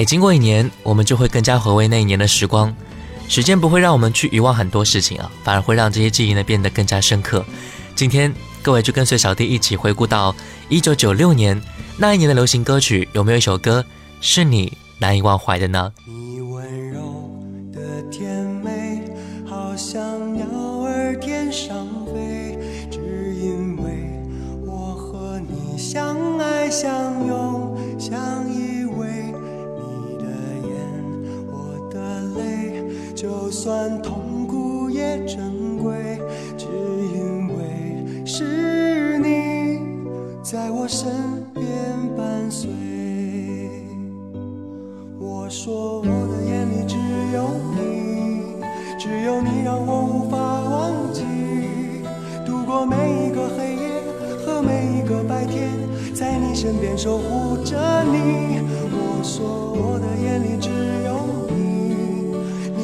每经过一年，我们就会更加回味那一年的时光。时间不会让我们去遗忘很多事情啊，反而会让这些记忆呢变得更加深刻。今天各位就跟随小弟一起回顾到一九九六年那一年的流行歌曲，有没有一首歌是你难以忘怀的呢？你温柔的甜美，好像鸟儿天上飞，只因为我和你相爱相拥，算痛苦也珍贵，只因为是你在我身边伴随。我说我的眼里只有你，只有你让我无法忘记。度过每一个黑夜和每一个白天，在你身边守护着你。我说我的眼里只，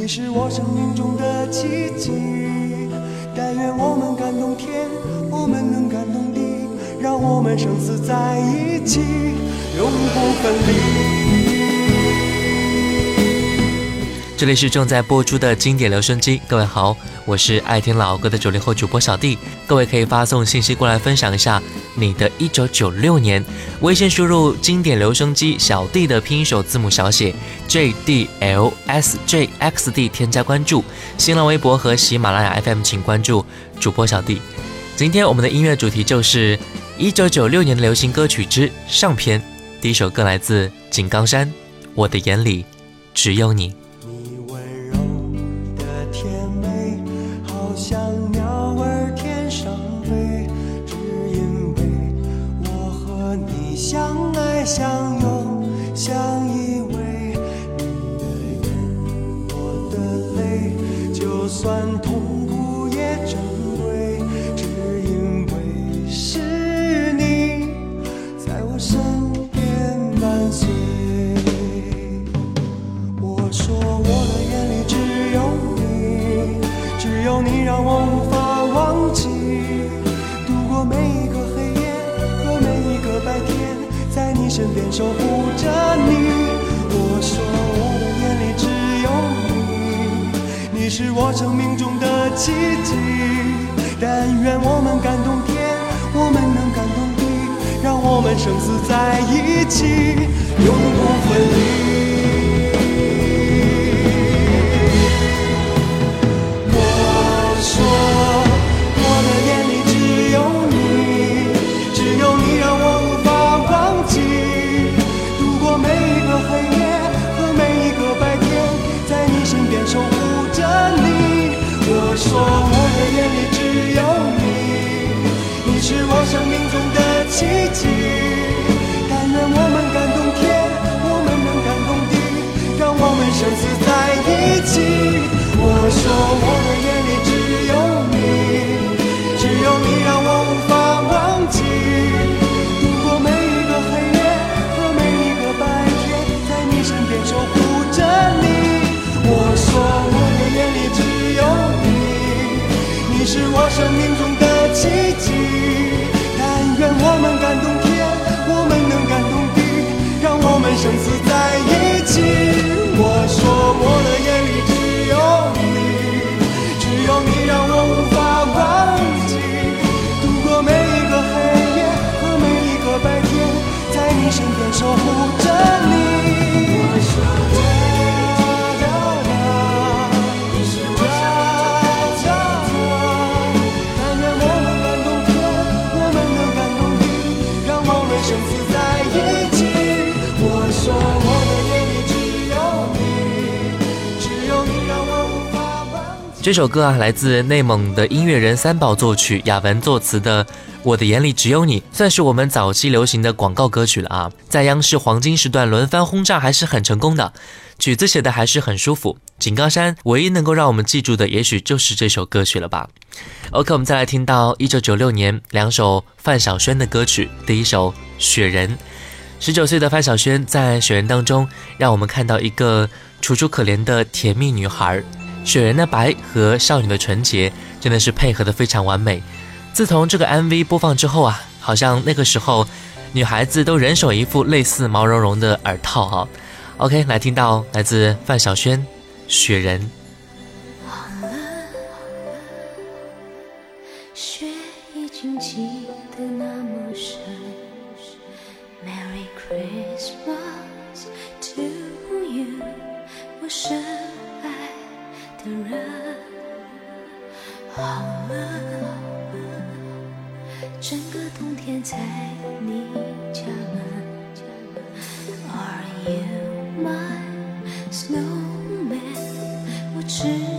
你是我生命中的奇迹。但愿我们感动天，我们能感动地，让我们生死在一起，永不分离。这里是正在播出的经典留声机，各位好，我是爱听老歌的九零后主播小弟。各位可以发送信息过来分享一下你的一九九六年，微信输入经典留声机小弟的拼音首字母小写 J D L S J X D，添加关注。新浪微博和喜马拉雅 FM 请关注主播小弟。今天我们的音乐主题就是一九九六年的流行歌曲之上篇，第一首歌来自井冈山，《我的眼里只有你》。边守护着你。我说我的眼里只有你，你是我生命中的奇迹。但愿我们感动天，我们能感动地，让我们生死在一起，永不分离。生死在一起。我说我的眼里只有你，只有你让我无法忘记。度过每一个黑夜和每一个白天，在你身边守护着你。我说我的眼里只有你，你是我生命中的奇迹。但愿我们感动天，我们能感动地，让我们生死在一起。我的眼里只有你，只有你让我无法忘记。度过每一个黑夜和每一个白天，在你身边守护着你这首歌啊，来自内蒙的音乐人三宝作曲、雅文作词的《我的眼里只有你》，算是我们早期流行的广告歌曲了啊。在央视黄金时段轮番轰炸还是很成功的，曲子写的还是很舒服。井冈山唯一能够让我们记住的，也许就是这首歌曲了吧。OK，我们再来听到一九九六年两首范晓萱的歌曲，第一首《雪人》。十九岁的范晓萱在《雪人》当中，让我们看到一个楚楚可怜的甜蜜女孩。雪人的白和少女的纯洁真的是配合的非常完美。自从这个 mv 播放之后啊好像那个时候女孩子都人手一副类似毛茸茸的耳套啊。Ok 来听到来自范晓萱雪人。雪是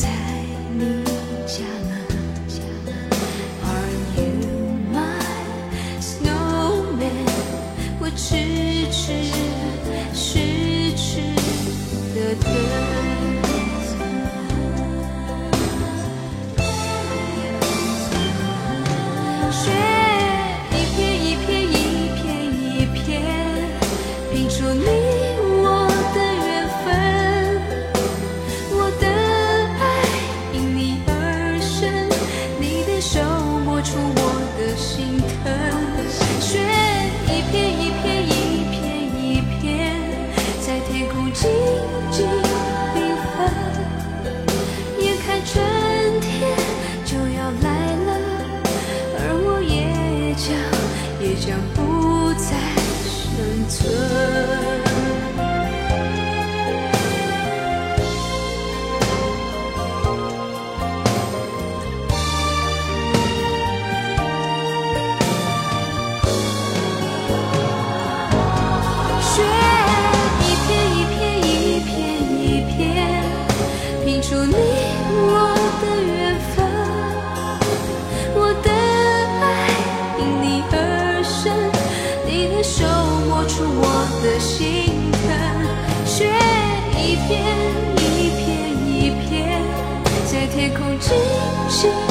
在你家一片一片在天空之中。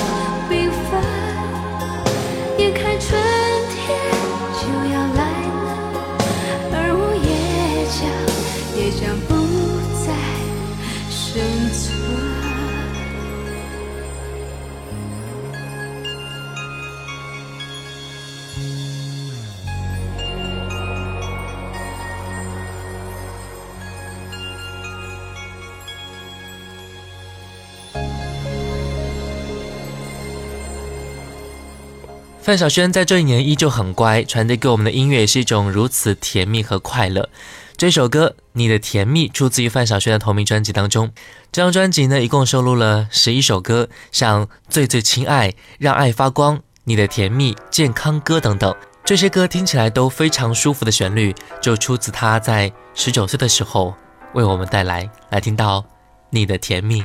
范晓萱在这一年依旧很乖传递给我们的音乐也是一种如此甜蜜和快乐。这首歌你的甜蜜出自于范晓萱的同名专辑当中这张专辑呢一共收录了十一首歌像最最亲爱让爱发光你的甜蜜健康歌等等这些歌听起来都非常舒服的旋律就出自他在十九岁的时候为我们带来。来听到你的甜蜜。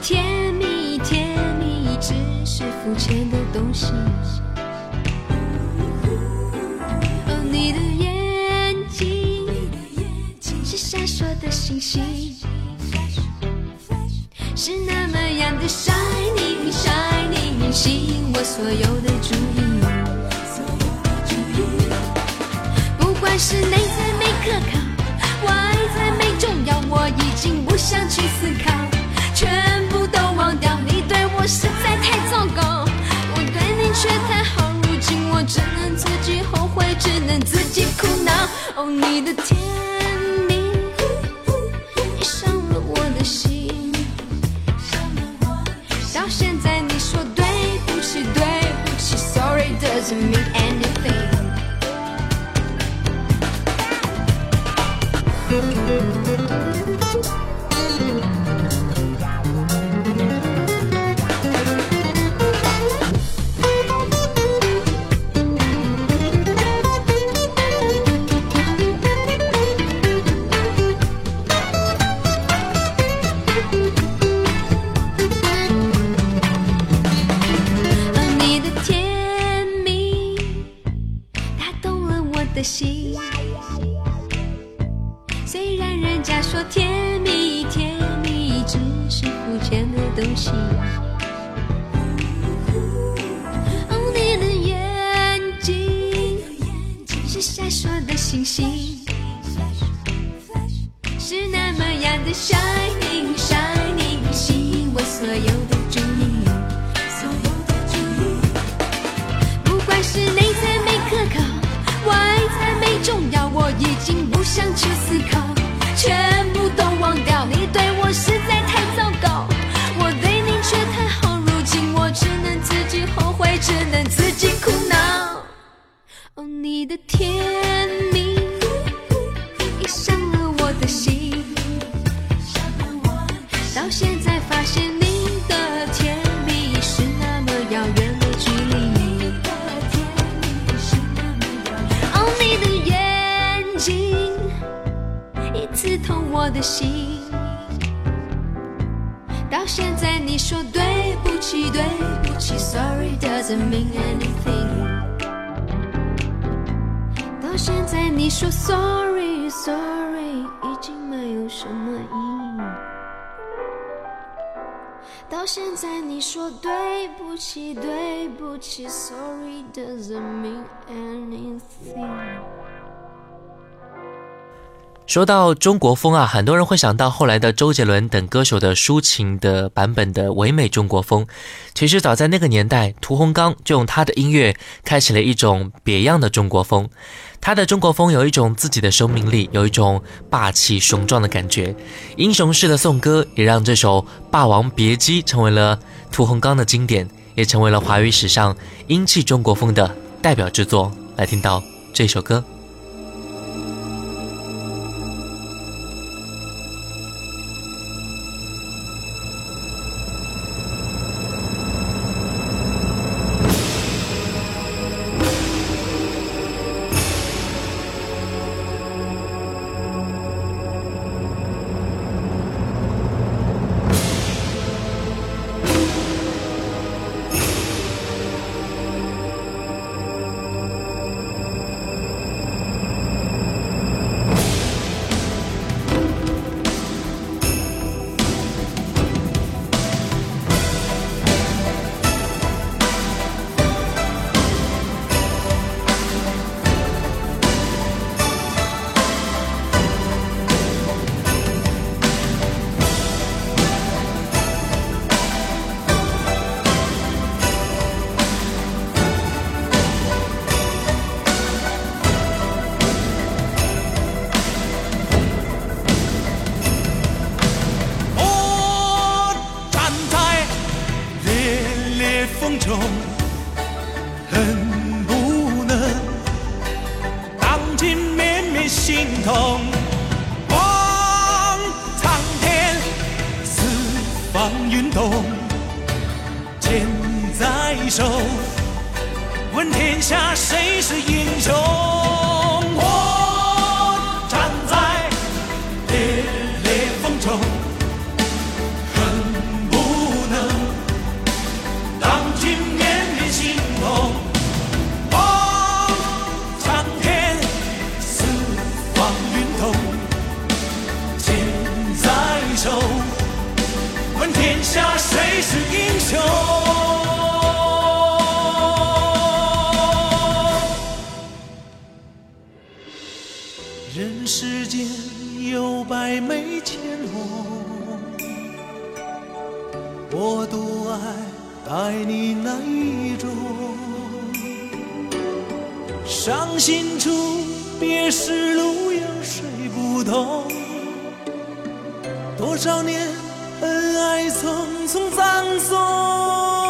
甜蜜甜蜜只是肤浅的东西。哦，你的眼睛是闪烁的星星，是那么样的 shining shining，吸引我所有的只能自己苦恼。哦，你的天浅的东西。哦，你的眼睛是闪烁的星星，什么意义。到现在你说对不起对不起 sorry doesn't mean anything。说到中国风啊，很多人会想到后来的周杰伦等歌手的抒情的版本的唯美中国风。其实早在那个年代，屠洪刚就用他的音乐开启了一种别样的中国风。他的中国风有一种自己的生命力，有一种霸气雄壮的感觉。英雄式的颂歌也让这首《霸王别姬》成为了屠洪刚的经典，也成为了华语史上英气中国风的代表之作。来听到这首歌。伤心处，别时路有谁不懂？多少年恩爱匆匆葬送。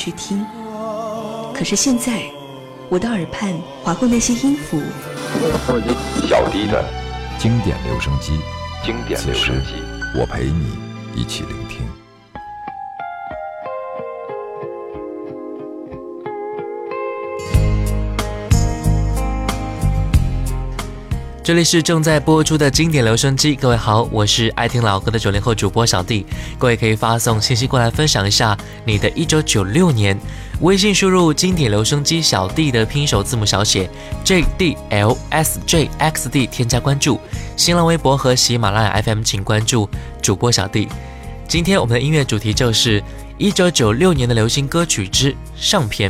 去听，可是现在，我的耳畔划过那些音符，小低的经典留声机，经典此时留声机。我陪你一起聆听。这里是正在播出的经典留声机，各位好，我是爱听老歌的九零后主播小弟，各位可以发送信息过来分享一下你的一九九六年，微信输入经典留声机小弟的拼手字母小写 J D L S J X D 添加关注，新浪微博和喜马拉雅 FM 请关注主播小弟。今天我们的音乐主题就是一九九六年的流行歌曲之上篇。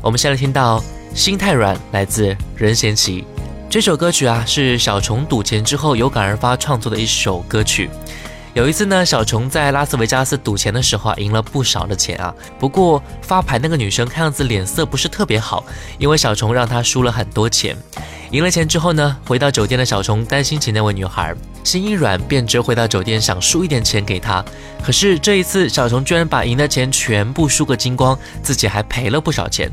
我们现在听到《心太软》，来自任贤齐。这首歌曲啊，是小虫赌钱之后有感而发创作的一首歌曲。有一次呢，小虫在拉斯维加斯赌钱的时候啊，赢了不少的钱啊。不过发牌那个女生看样子脸色不是特别好，因为小虫让她输了很多钱。赢了钱之后呢，回到酒店的小虫担心起那位女孩，心一软便折回到酒店想输一点钱给她。可是这一次，小虫居然把赢的钱全部输个精光，自己还赔了不少钱。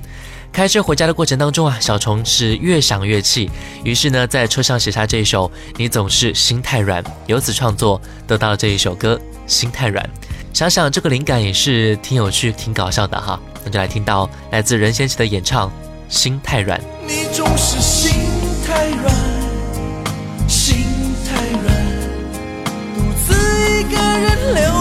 开车回家的过程当中啊，小虫是越想越气，于是呢，在车上写下这一首《你总是心太软》，由此创作得到这一首歌《心太软》。想想这个灵感也是挺有趣、挺搞笑的哈。那就来听到来自任贤齐的演唱《心太软》。你总是心太软，心太软，独自一个人流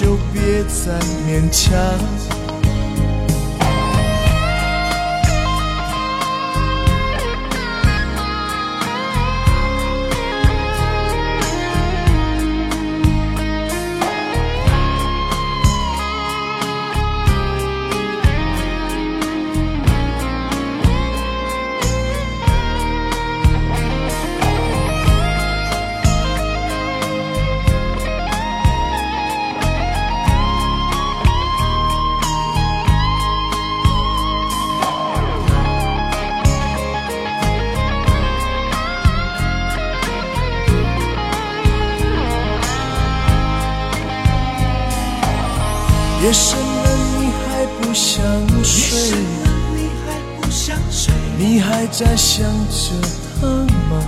就别再勉强。还在想着他吗？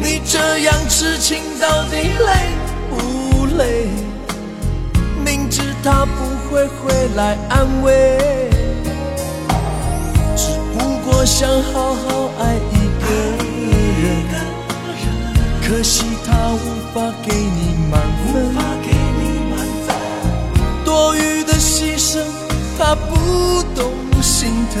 你这样痴情到底累不累？明知他不会回来安慰，只不过想好好爱一个人。可惜他无法给你满分。多余的牺牲，他不懂心疼。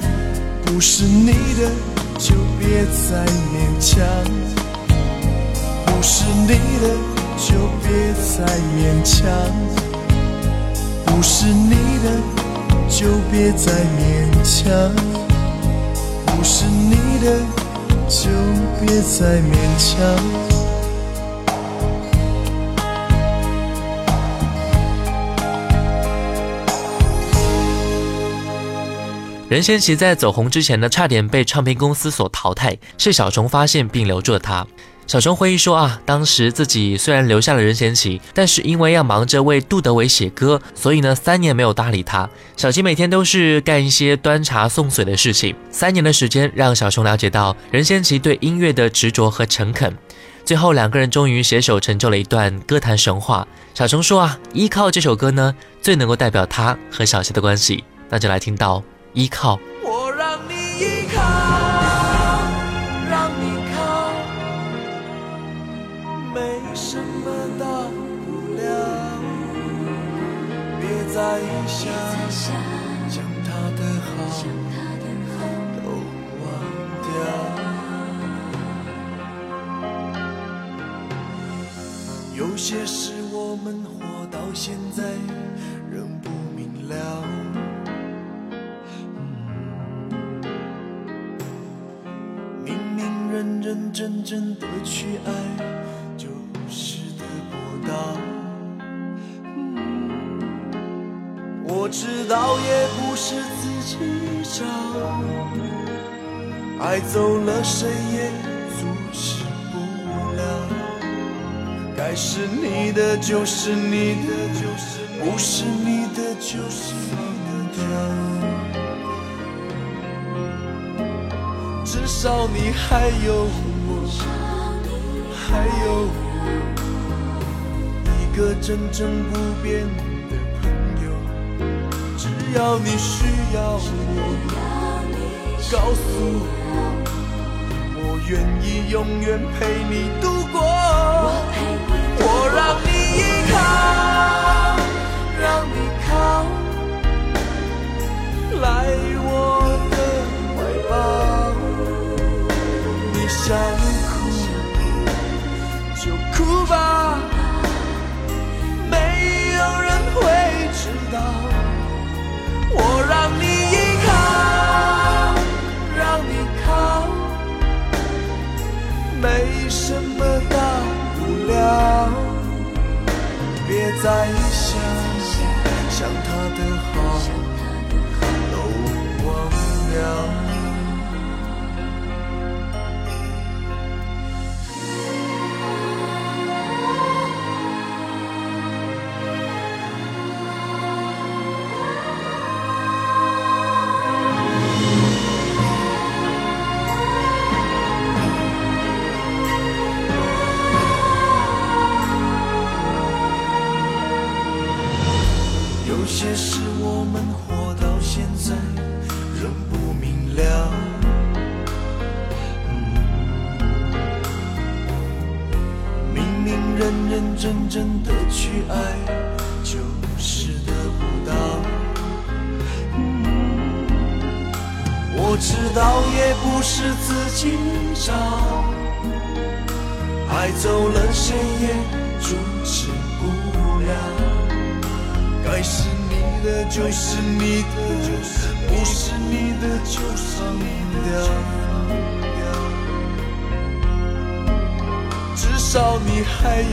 不是你的就别再勉强，不是你的就别再勉强，不是你的就别再勉强，不是你的就别再勉强。任贤齐在走红之前呢，差点被唱片公司所淘汰，是小熊发现并留住了他。小熊回忆说啊，当时自己虽然留下了任贤齐，但是因为要忙着为杜德伟写歌，所以呢三年没有搭理他。小齐每天都是干一些端茶送水的事情。三年的时间让小熊了解到任贤齐对音乐的执着和诚恳。最后两个人终于携手成就了一段歌坛神话。小熊说啊，依靠这首歌呢，最能够代表他和小齐的关系。那就来听到依靠。我让你依靠，让你靠，没什么大不了，别再想，将他的好都忘掉。有些事我们活到现在真正的去爱，就是得不到。我知道也不是自己找，爱走了谁也阻止不了。该是你的就是你的，不是你的就是你的。至少你还有我，还有我，一个真正不变的朋友。只要你需要我，告诉我，我愿意永远陪你度过。我让你依靠，让你靠，让你依靠，让你靠，没什么大不了。别再想，想他的好都忘了。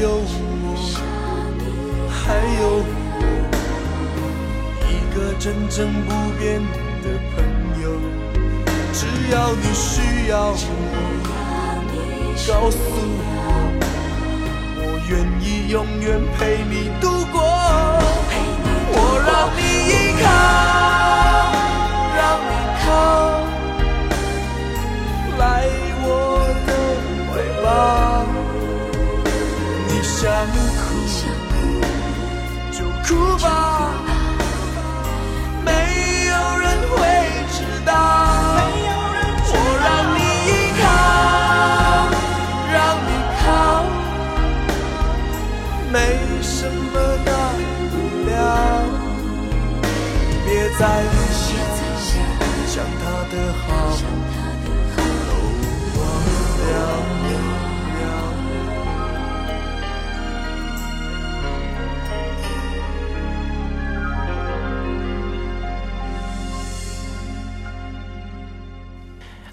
有我，还有我，一个真正不变的朋友。只要你需要我，告诉我，我愿意永远陪你度过。我让你依靠，想哭就哭吧，没有人会知道。我让你依靠，让你靠，没什么大不了，别再。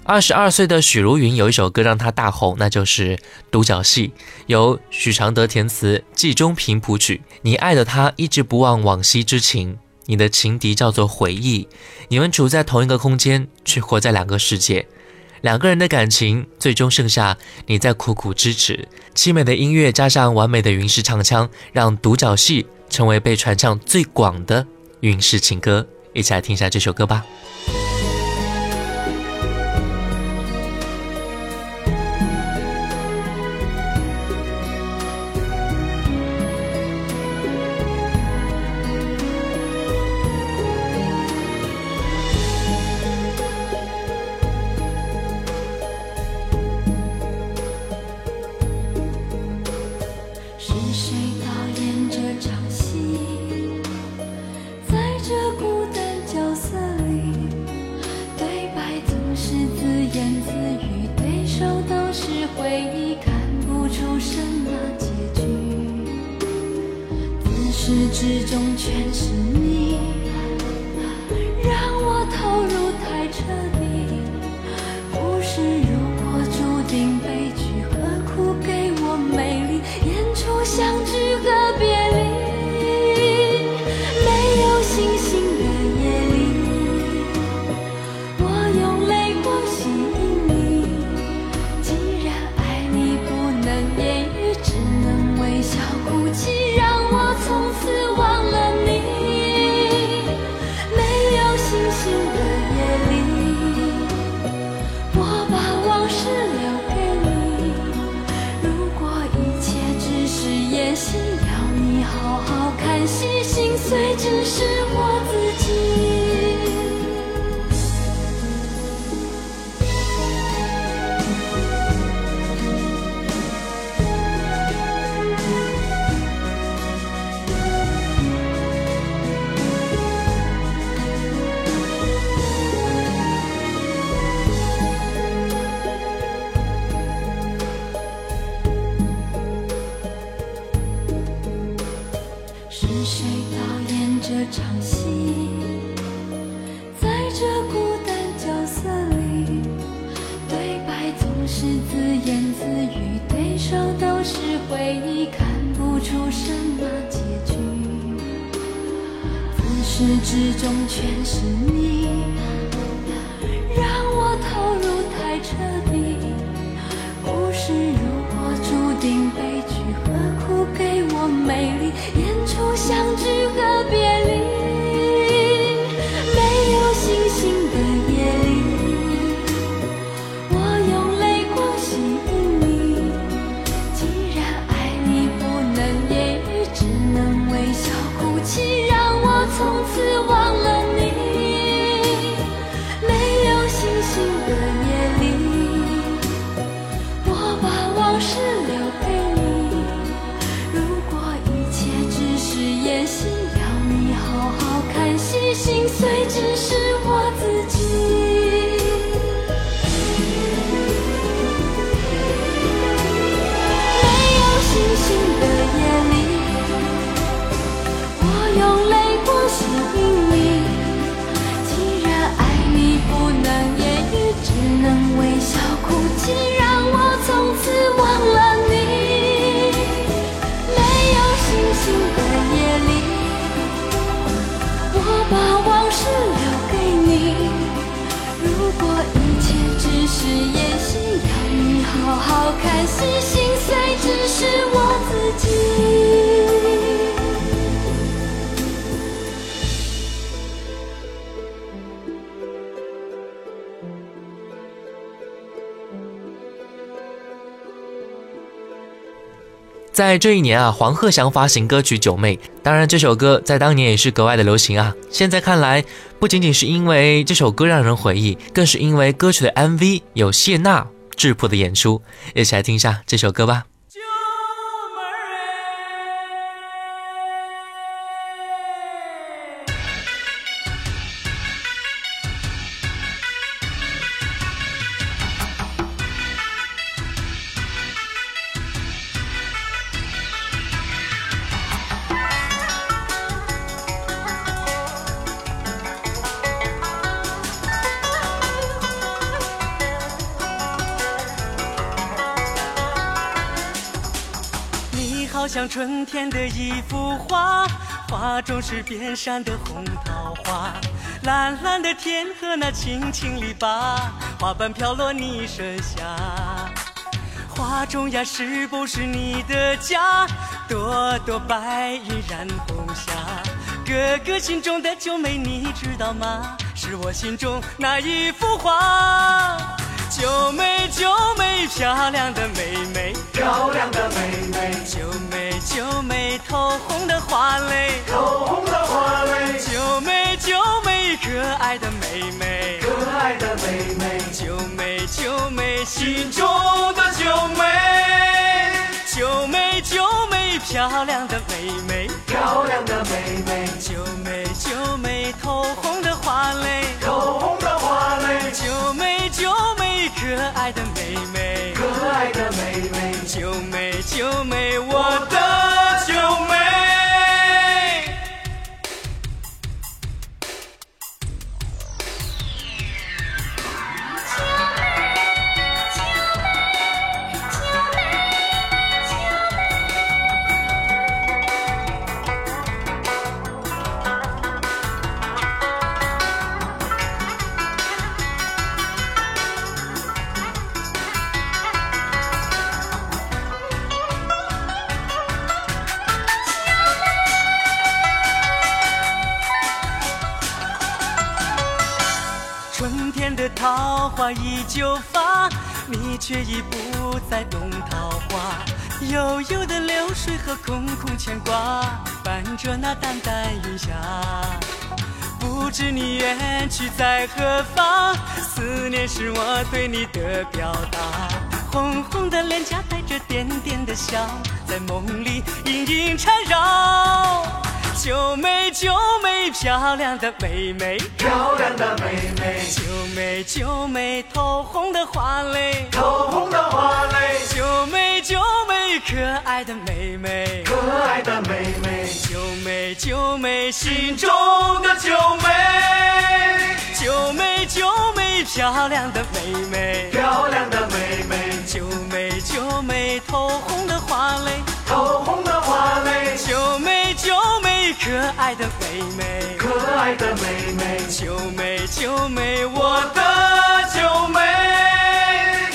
二十二岁的许茹芸有一首歌让她大红那就是独角戏由许常德填词季中平谱曲你爱的他一直不忘往昔之情你的情敌叫做回忆你们处在同一个空间却活在两个世界。两个人的感情最终剩下你在苦苦支持凄美的音乐加上完美的云氏唱腔让独角戏成为被传唱最广的云氏情歌。一起来听一下这首歌吧。你只是。在这一年啊，黄鹤翔发行歌曲《九妹》，当然这首歌在当年也是格外的流行啊。现在看来，不仅仅是因为这首歌让人回忆，更是因为歌曲的 MV 有谢娜质朴的演出。一起来听一下这首歌吧。像春天的一幅画，画中是遍山的红桃花，蓝蓝的天和那青青篱笆，花瓣飘落你身下。画中呀，是不是你的家？朵朵白云染红霞，哥哥心中的九妹你知道吗？是我心中那一幅画。九妹九妹，漂亮的妹妹，漂亮的妹妹，九妹九妹，透红的花蕾，透红的花蕾，九妹九妹，可爱的妹妹，可爱的妹妹，九妹九妹，心中的九妹，九妹九妹，漂亮的妹妹，漂亮的妹妹，九妹九妹，透红的花蕾，透红的花蕾，九妹九妹，可爱的妹妹，可爱的妹妹，九妹九妹，我的花依旧发，你却已不再懂桃花。悠悠的流水和空空牵挂，伴着那淡淡云霞。不知你远去在何方，思念是我对你的表达。红红的脸颊带着点点的笑，在梦里隐隐缠绕。九妹九妹，漂亮的妹妹，漂亮的妹妹，九妹九妹，透红的花蕾，透红的花蕾，九妹九妹，可爱的妹妹，可爱的妹妹，九妹九妹，心中的九妹，九妹九妹，漂亮的妹妹，漂亮的妹妹，九妹九妹，透红的花蕾，透红的花蕾，九妹可爱的妹妹，可爱的妹妹，九妹九妹，我的九妹，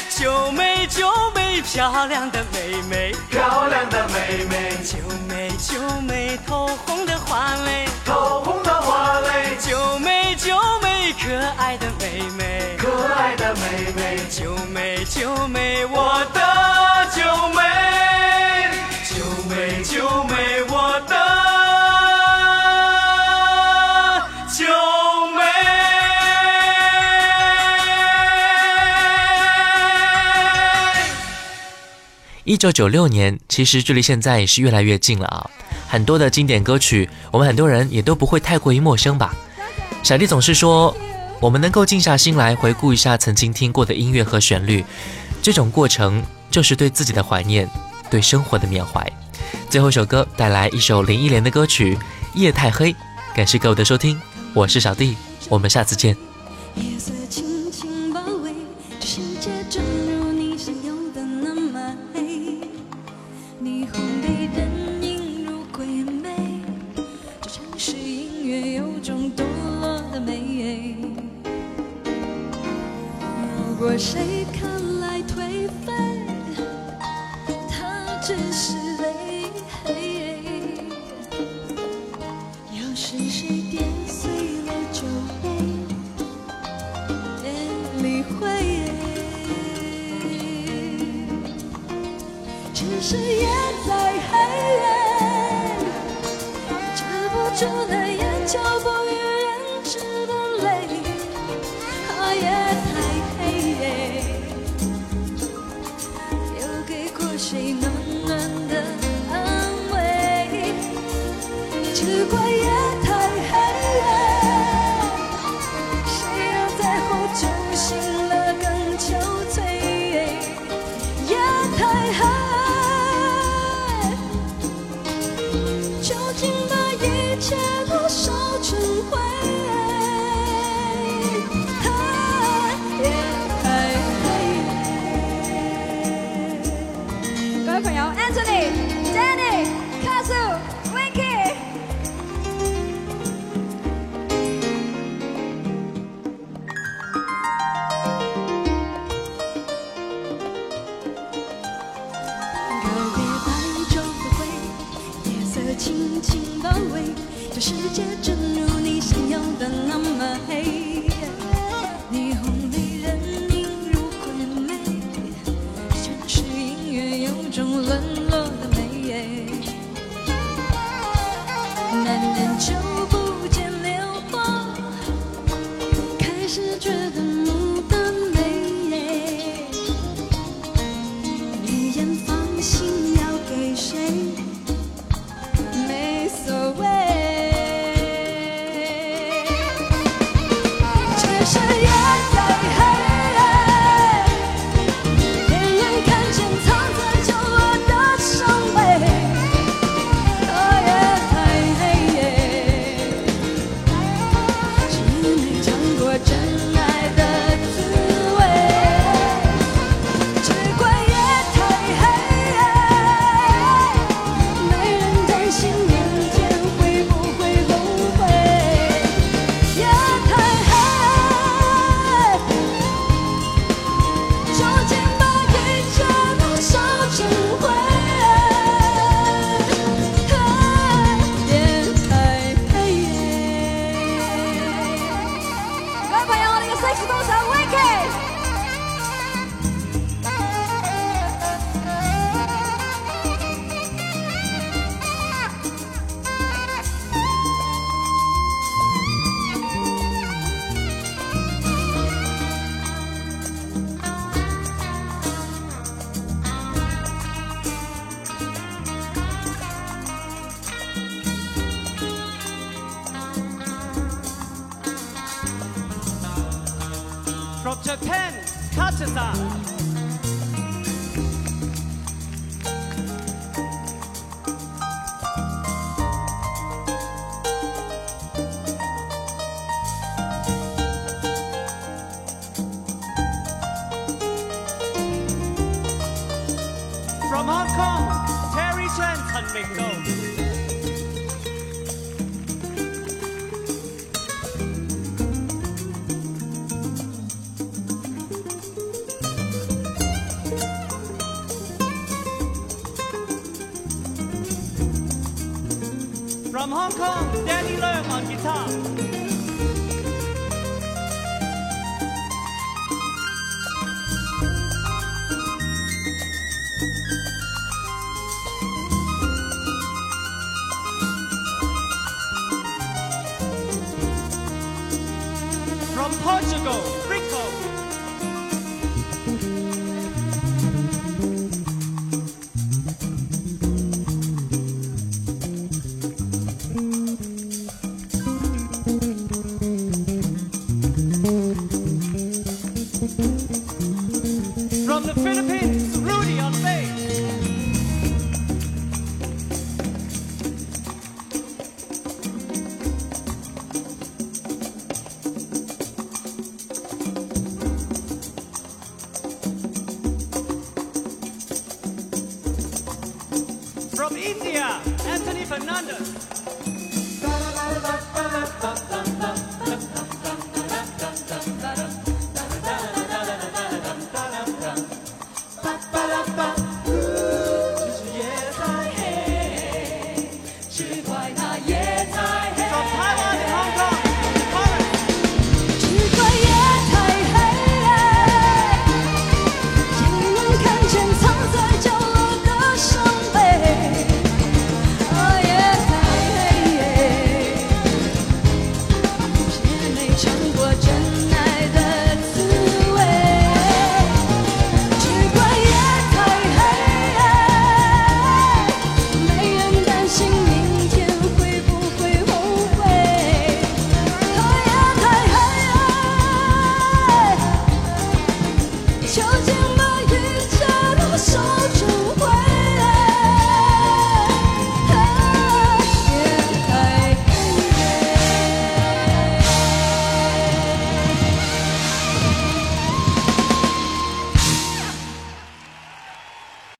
九妹九妹，漂亮的妹妹，漂亮的妹妹，九妹九妹，透红的花蕾，透红的花蕾，九妹九妹，可爱的妹妹，可爱的妹妹，九妹九妹，我一九九六年，其实距离现在也是越来越近了啊。很多的经典歌曲，我们很多人也都不会太过于陌生吧。小弟总是说，我们能够静下心来回顾一下曾经听过的音乐和旋律，这种过程就是对自己的怀念，对生活的缅怀。最后一首歌带来一首林忆莲的歌曲《夜太黑》，感谢各位的收听，我是小弟，我们下次见。若谁看来颓废，他只是累。又是谁点碎了酒杯？别理会，只是夜再黑，遮不住的眼角。chapter 10, us. Valencia, Anthony Fernandez.